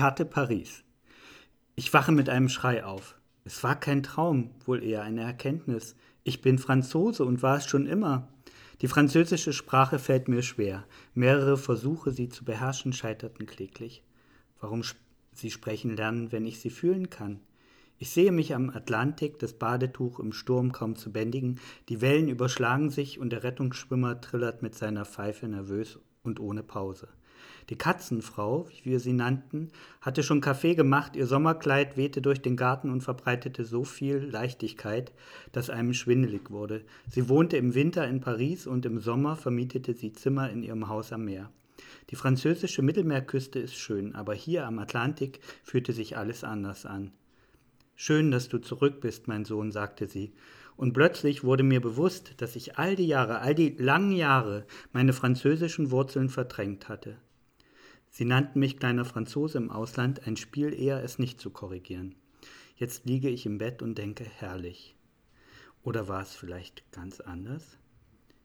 Karte Paris. Ich wache mit einem Schrei auf. Es war kein Traum, wohl eher eine Erkenntnis. Ich bin Franzose und war es schon immer. Die französische Sprache fällt mir schwer. Mehrere Versuche, sie zu beherrschen, scheiterten kläglich. Warum sie sprechen lernen, wenn ich sie fühlen kann? Ich sehe mich am Atlantik, das Badetuch im Sturm kaum zu bändigen, die Wellen überschlagen sich und der Rettungsschwimmer trillert mit seiner Pfeife nervös und ohne Pause. Die Katzenfrau, wie wir sie nannten, hatte schon Kaffee gemacht, ihr Sommerkleid wehte durch den Garten und verbreitete so viel Leichtigkeit, dass einem schwindelig wurde. Sie wohnte im Winter in Paris und im Sommer vermietete sie Zimmer in ihrem Haus am Meer. Die französische Mittelmeerküste ist schön, aber hier am Atlantik fühlte sich alles anders an. Schön, dass du zurück bist, mein Sohn, sagte sie, und plötzlich wurde mir bewusst, dass ich all die Jahre, all die langen Jahre meine französischen Wurzeln verdrängt hatte. Sie nannten mich kleiner Franzose im Ausland, ein Spiel eher, es nicht zu korrigieren. Jetzt liege ich im Bett und denke, herrlich. Oder war es vielleicht ganz anders?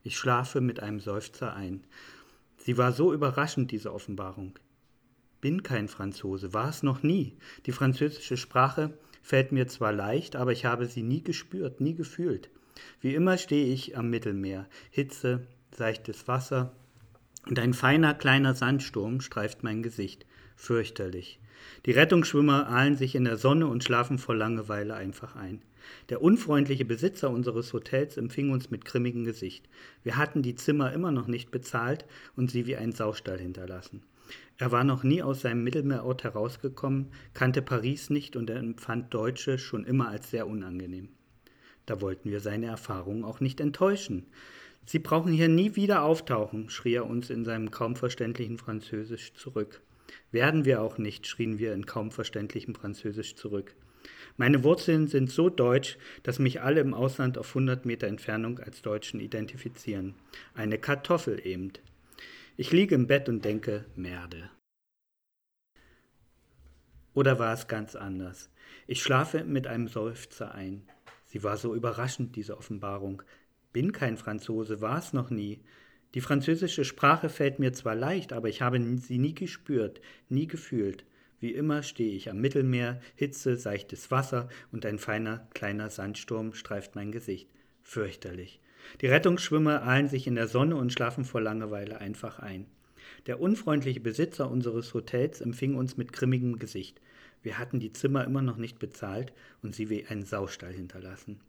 Ich schlafe mit einem Seufzer ein. Sie war so überraschend, diese Offenbarung. Bin kein Franzose, war es noch nie. Die französische Sprache fällt mir zwar leicht, aber ich habe sie nie gespürt, nie gefühlt. Wie immer stehe ich am Mittelmeer. Hitze, seichtes Wasser, und ein feiner kleiner Sandsturm streift mein Gesicht. Fürchterlich. Die Rettungsschwimmer ahlen sich in der Sonne und schlafen vor Langeweile einfach ein. Der unfreundliche Besitzer unseres Hotels empfing uns mit grimmigem Gesicht. Wir hatten die Zimmer immer noch nicht bezahlt und sie wie ein Saustall hinterlassen. Er war noch nie aus seinem Mittelmeerort herausgekommen, kannte Paris nicht und empfand Deutsche schon immer als sehr unangenehm. Da wollten wir seine Erfahrungen auch nicht enttäuschen. Sie brauchen hier nie wieder auftauchen, schrie er uns in seinem kaum verständlichen Französisch zurück. Werden wir auch nicht, schrien wir in kaum verständlichem Französisch zurück. Meine Wurzeln sind so deutsch, dass mich alle im Ausland auf 100 Meter Entfernung als Deutschen identifizieren. Eine Kartoffel eben. Ich liege im Bett und denke, Merde. Oder war es ganz anders? Ich schlafe mit einem Seufzer ein. Sie war so überraschend, diese Offenbarung bin kein Franzose, war es noch nie. Die französische Sprache fällt mir zwar leicht, aber ich habe sie nie gespürt, nie gefühlt. Wie immer stehe ich am Mittelmeer, Hitze, seichtes Wasser und ein feiner kleiner Sandsturm streift mein Gesicht. Fürchterlich. Die Rettungsschwimmer ahlen sich in der Sonne und schlafen vor Langeweile einfach ein. Der unfreundliche Besitzer unseres Hotels empfing uns mit grimmigem Gesicht. Wir hatten die Zimmer immer noch nicht bezahlt und sie wie ein Saustall hinterlassen.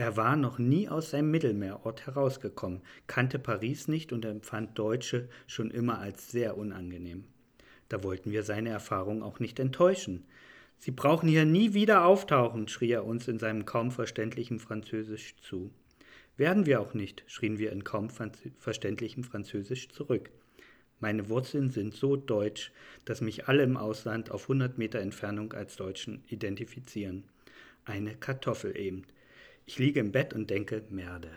Er war noch nie aus seinem Mittelmeerort herausgekommen, kannte Paris nicht und empfand Deutsche schon immer als sehr unangenehm. Da wollten wir seine Erfahrung auch nicht enttäuschen. Sie brauchen hier nie wieder auftauchen, schrie er uns in seinem kaum verständlichen Französisch zu. Werden wir auch nicht, schrien wir in kaum verständlichem Französisch zurück. Meine Wurzeln sind so deutsch, dass mich alle im Ausland auf 100 Meter Entfernung als Deutschen identifizieren. Eine Kartoffel eben. Ich liege im Bett und denke, Merde.